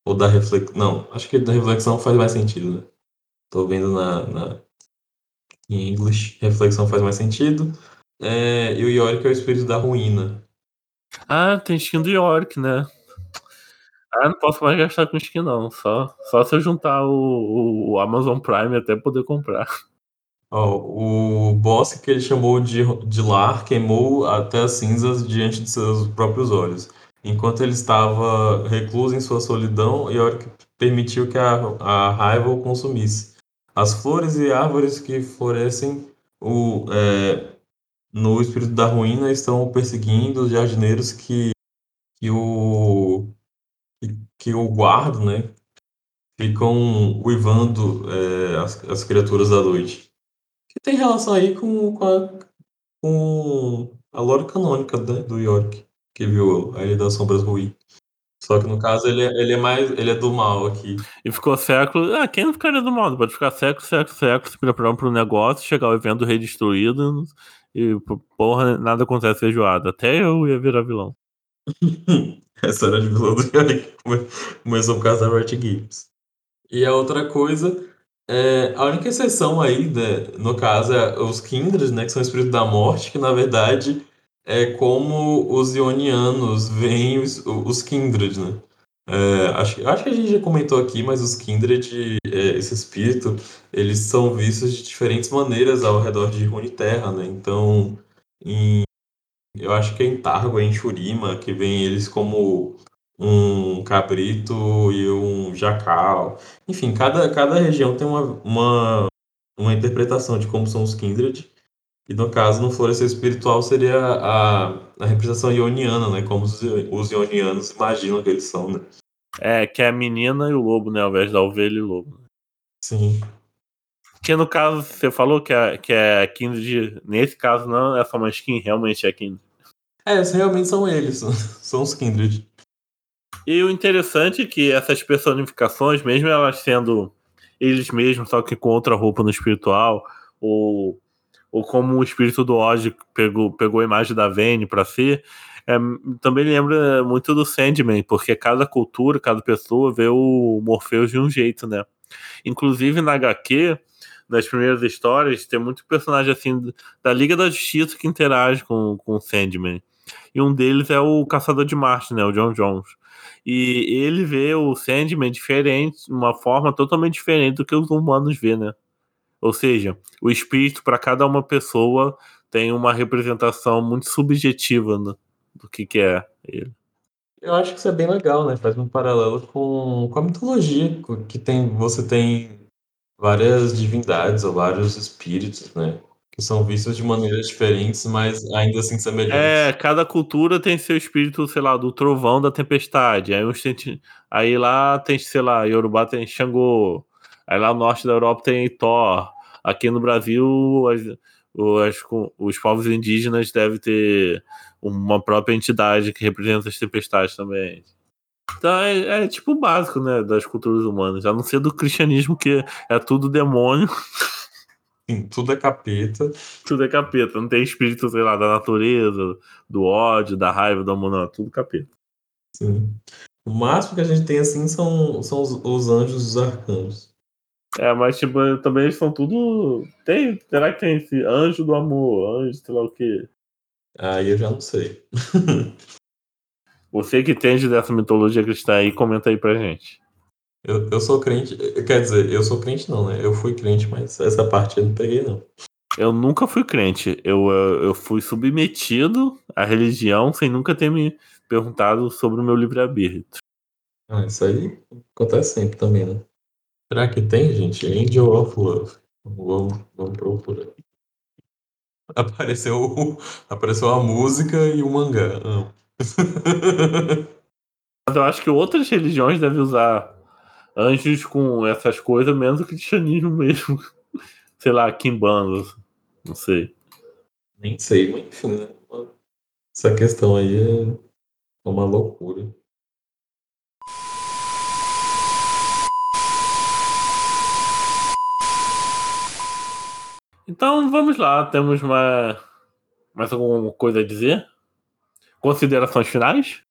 Ou da reflexão. Não, acho que da reflexão faz mais sentido, né? Tô vendo na, na em inglês. Reflexão faz mais sentido. É, e o Yorick é o espírito da ruína. Ah, tem skin do York, né? Ah, não posso mais gastar com skin, não. Só, só se eu juntar o, o Amazon Prime até poder comprar. Ó, o boss que ele chamou de, de lar queimou até as cinzas diante de seus próprios olhos. Enquanto ele estava recluso em sua solidão, Yorick permitiu que a, a raiva o consumisse. As flores e árvores que florescem o, é, no espírito da ruína estão perseguindo os jardineiros que, que o que o guardam, né? Ficam uivando é, as, as criaturas da noite. Que tem relação aí com, com, a, com a lore canônica né, do York, que viu a Ilha das Sombras ruir. Só que no caso ele, é- ele é mais. ele é do mal aqui. E ficou séculos. Ah, quem não ficaria do mal? Pode ficar séculos, séculos, séculos se preparando para um negócio, chegar ao evento rei destruído e, porra, nada acontece feijoada. Até eu ia virar vilão. Essa era de vilão do Começou por causa da Riot Games. E a outra coisa. É, a única exceção aí, né, no caso, é os Kindred, né, que são o espírito da morte, que na verdade é como os Ionianos veem os, os Kindred, né? É, acho, acho que a gente já comentou aqui, mas os Kindred, é, esse espírito, eles são vistos de diferentes maneiras ao redor de Runeterra, né? Então, em, eu acho que é em Targo, em Shurima, que vem eles como um cabrito e um jacal. Enfim, cada, cada região tem uma, uma, uma interpretação de como são os Kindred. E no caso, no florescer espiritual seria a, a representação ioniana, né? Como os, os ionianos imaginam que eles são, né? É, que é a menina e o lobo, né? Ao invés da ovelha e o lobo. Sim. Que no caso, você falou que é, que é Kindred. Nesse caso, não é só uma skin, realmente é Kindred. É, esses realmente são eles, são os Kindred. E o interessante é que essas personificações, mesmo elas sendo eles mesmos, só que com outra roupa no espiritual, ou, ou como o espírito do Oz pegou, pegou a imagem da Vayne para si, é, também lembra muito do Sandman, porque cada cultura, cada pessoa vê o Morpheus de um jeito, né? Inclusive na HQ, nas primeiras histórias, tem muito personagem assim da Liga da Justiça que interage com, com o Sandman. E um deles é o Caçador de Marte, né? O John Jones. E ele vê o Sandman diferente, uma forma totalmente diferente do que os humanos vê, né? Ou seja, o espírito para cada uma pessoa tem uma representação muito subjetiva né, do que, que é ele. Eu acho que isso é bem legal, né? Faz um paralelo com, com a mitologia, que tem, você tem várias divindades ou vários espíritos, né? Que são vistos de maneiras diferentes, mas ainda assim semelhantes. É, cada cultura tem seu espírito, sei lá, do trovão da tempestade. Aí, uns tem, aí lá tem, sei lá, Yorubá tem Xangô. Aí lá no norte da Europa tem Thor. Aqui no Brasil, as, as, os povos indígenas devem ter uma própria entidade que representa as tempestades também. Então é, é, tipo o básico, né, das culturas humanas, a não ser do cristianismo, que é tudo demônio. Sim, tudo é capeta. Tudo é capeta, não tem espírito, sei lá, da natureza, do ódio, da raiva, do amor, não, é tudo capeta. Sim. O máximo que a gente tem assim são, são os, os anjos e os arcanos. É, mas tipo, também eles são tudo. Tem, será que tem esse anjo do amor, anjo, sei lá o quê? Aí eu já não sei. Você que entende dessa mitologia cristã aí, comenta aí pra gente. Eu, eu sou crente, quer dizer, eu sou crente não, né? Eu fui crente, mas essa parte eu não peguei não. Eu nunca fui crente. Eu, eu, eu fui submetido à religião sem nunca ter me perguntado sobre o meu livre-arbítrio. Ah, isso aí acontece sempre também, né? Será que tem, gente? Angel of Love. Vamos, vamos procurar. Apareceu, apareceu a música e o mangá. Mas eu acho que outras religiões devem usar anjos com essas coisas, menos o cristianismo mesmo. Sei lá, Kimbanda, não sei. Nem sei, mas enfim, né? Essa questão aí é uma loucura. Então vamos lá, temos uma... mais alguma coisa a dizer? Considerações finais?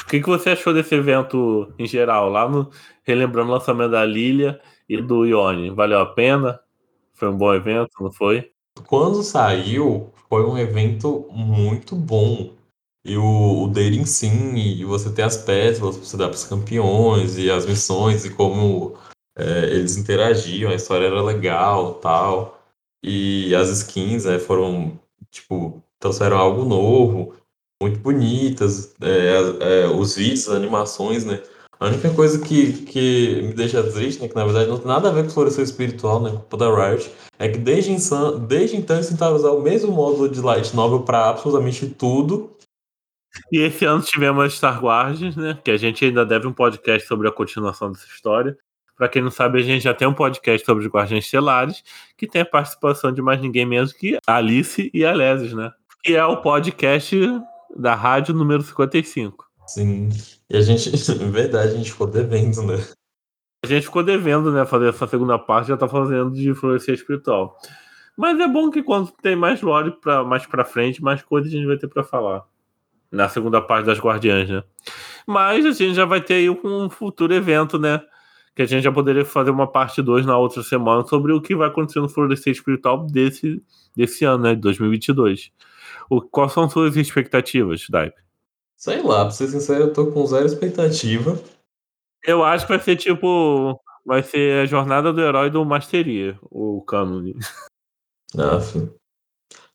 O que, que você achou desse evento em geral? Lá no relembrando o lançamento da Lilia e do Ione. Valeu a pena? Foi um bom evento, não foi? Quando saiu, foi um evento muito bom. E o, o Dating Sim, e você ter as pétalas você dar pros campeões, e as missões, e como é, eles interagiam, a história era legal tal. E as skins né, foram, tipo, trouxeram algo novo, muito bonitas, é, é, os vídeos, as animações, né? A única coisa que, que me deixa triste, né, que na verdade não tem nada a ver com exploração espiritual, né, culpa da Riot, é que desde, insan- desde então eles tentaram usar o mesmo módulo de Light Novel para absolutamente tudo. E esse ano tivemos Star Wars, né? Que a gente ainda deve um podcast sobre a continuação dessa história. Pra quem não sabe, a gente já tem um podcast sobre os Guardiões Estelares, que tem a participação de mais ninguém menos que Alice e Alesis, né? Que é o podcast da rádio número 55. Sim. E a gente, verdade, a gente ficou devendo, né? A gente ficou devendo, né? Fazer essa segunda parte, já tá fazendo de influência espiritual. Mas é bom que quando tem mais lore pra, mais pra frente, mais coisas a gente vai ter pra falar. Na segunda parte das Guardiãs, né? Mas a gente já vai ter aí um futuro evento, né? Que a gente já poderia fazer uma parte 2 na outra semana sobre o que vai acontecer no Florescer Espiritual desse, desse ano, né? De 2022. O, quais são suas expectativas, Daipe? Sei lá, pra ser sincero, eu tô com zero expectativa. Eu acho que vai ser tipo. Vai ser a jornada do herói do Masteria, o cânone. Ah, filho.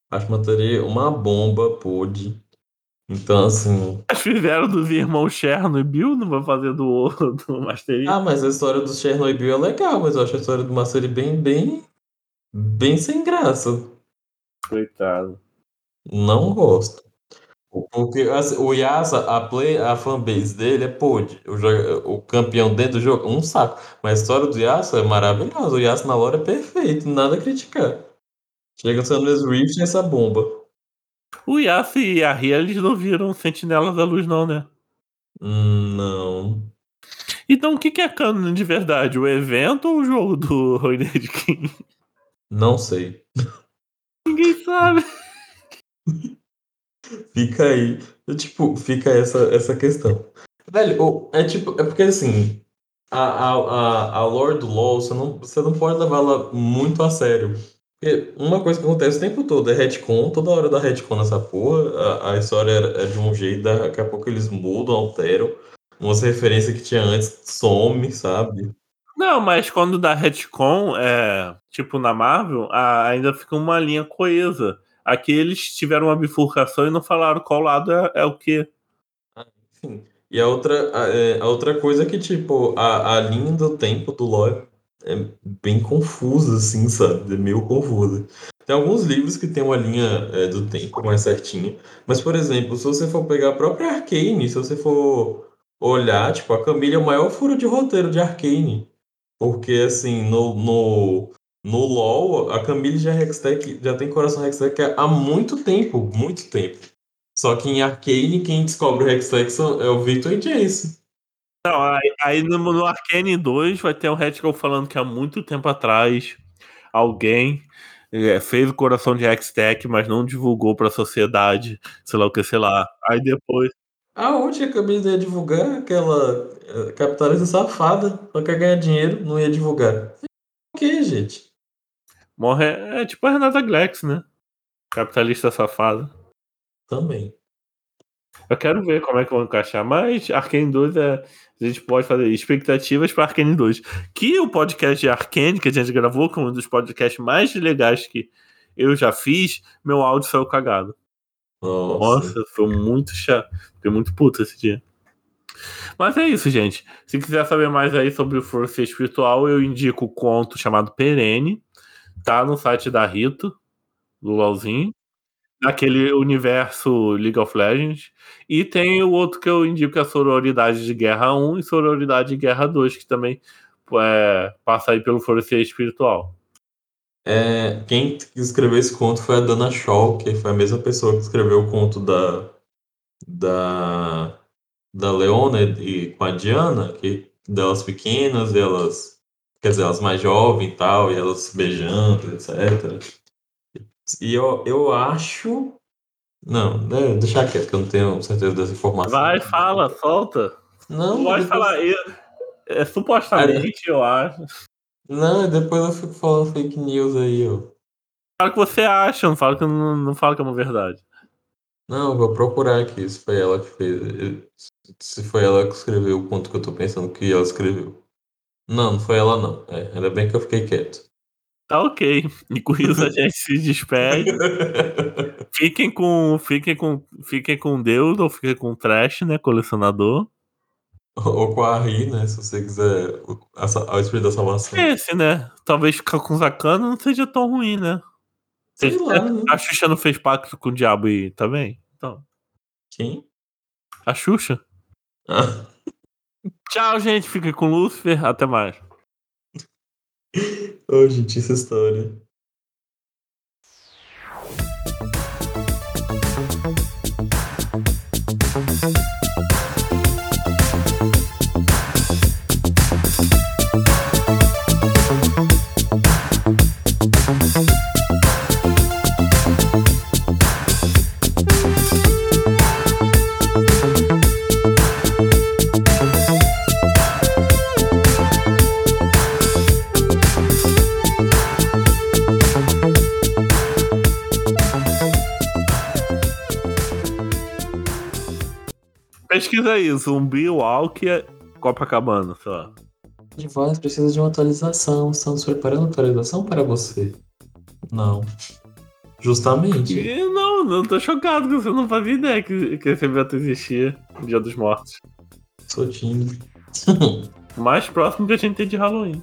Acho que mataria uma bomba, pôde. Então, assim. Fizeram dos irmãos Cherno e Bill, não vai fazer do, do Masteria. Ah, mas a história do Chernobyl é legal, mas eu acho a história do Mastery bem, bem. bem sem graça. Coitado. Não gosto. Porque assim, o Yasa, a, play, a fanbase dele é pod. O, o campeão dentro do jogo, um saco. Mas a história do Yasa é maravilhosa. O Yasa na lore é perfeito, nada a criticar. Chega no Sunless Rift e essa bomba. O Yasuo e a Ria, eles não viram Sentinelas da Luz, não, né? Hum, não. Então o que, que é cânone de verdade? O evento ou o jogo do Royned King? Não sei. Ninguém sabe. Fica aí. Tipo, fica essa, essa questão. Velho, é tipo, é porque assim, a, a, a, a lore do LoL, você não, você não pode levá-la muito a sério. Porque uma coisa que acontece o tempo todo é retcon, toda hora dá retcon nessa porra, a, a história é de um jeito, daqui a pouco eles mudam, alteram. Umas referências que tinha antes some, sabe? Não, mas quando dá retcon, é, tipo na Marvel, a- ainda fica uma linha coesa. Aqui eles tiveram uma bifurcação e não falaram qual lado é, é o quê. Enfim. E a outra, a, é, a outra coisa é que, tipo, a, a linha do tempo do lore é bem confusa, assim, sabe? É meio confusa. Tem alguns livros que tem uma linha é, do tempo mais certinha. Mas, por exemplo, se você for pegar a própria Arcane, se você for olhar, tipo, a Camille é o maior furo de roteiro de Arcane. Porque, assim, no, no, no LoL, a Camille já, é Hextech, já tem coração Hextech há muito tempo, muito tempo. Só que em Arcane, quem descobre o Hextech é o Victor e Jace. Não, aí, aí no, no Arcane 2 vai ter um retcon falando que há muito tempo atrás alguém é, fez o coração de Hextech, mas não divulgou pra sociedade, sei lá o que, sei lá. Aí depois. Aonde a Camille ia divulgar aquela eh, capitalista safada, só quer ganhar dinheiro, não ia divulgar. O que, gente? Morre. É tipo a Renata Glex, né? Capitalista safada. Também. Eu quero ver como é que vão encaixar, mas Arkane 2 é. A gente pode fazer expectativas para Arkane 2. Que o podcast de Arkane, que a gente gravou, que é um dos podcasts mais legais que eu já fiz, meu áudio saiu cagado. Nossa. Nossa, foi muito chato. Fiquei muito puto esse dia. Mas é isso, gente. Se quiser saber mais aí sobre o Força Espiritual, eu indico o conto chamado Perene. Tá no site da Rito, do LOLzinho. Daquele universo League of Legends. E tem o outro que eu indico que é a Sororidade de Guerra 1 e Sororidade de Guerra 2, que também é, passa aí pelo florescer espiritual. É, quem escreveu esse conto foi a Dana Shaw, que foi a mesma pessoa que escreveu o conto da, da, da Leona e com a Diana, que delas pequenas, elas, quer dizer, elas mais jovens e tal, e elas beijando, etc. E eu, eu acho. Não, né, deixa quieto, que eu não tenho certeza dessa informação. Vai, fala, solta. Não, pode depois- falar. Eu, é, supostamente, eu acho. Não, depois eu fico falando fake news aí, ó. Fala o que você acha, não fala que, não, não fala que é uma verdade. Não, eu vou procurar aqui se foi ela que fez. Se foi ela que escreveu o conto que eu tô pensando que ela escreveu. Não, não foi ela não. É, ainda bem que eu fiquei quieto. Tá ok. E com isso a gente se despede. Fiquem com, fiquem com, fiquem com Deus ou fiquem com o Trash, né, colecionador. Ou com a Ri, né? Se você quiser o, a, a Espírito da Salvação. Esse, né? Talvez ficar com Zakana não seja tão ruim, né? Sei lá, né? A Xuxa não fez pacto com o diabo e tá bem? Então, Quem? a Xuxa. Ah, Tchau, gente. Fiquem com o Lúcifer. Até mais. Oh, gente, essa história. Aí. Zumbi Walker Copacabana, sei lá. De voz precisa de uma atualização. Estamos preparando atualização para você. Não. Justamente. E não, não tô chocado que você não fazia ideia que, que esse evento existia. Dia dos Mortos. Sou tímido. Mais próximo que a gente tem de Halloween.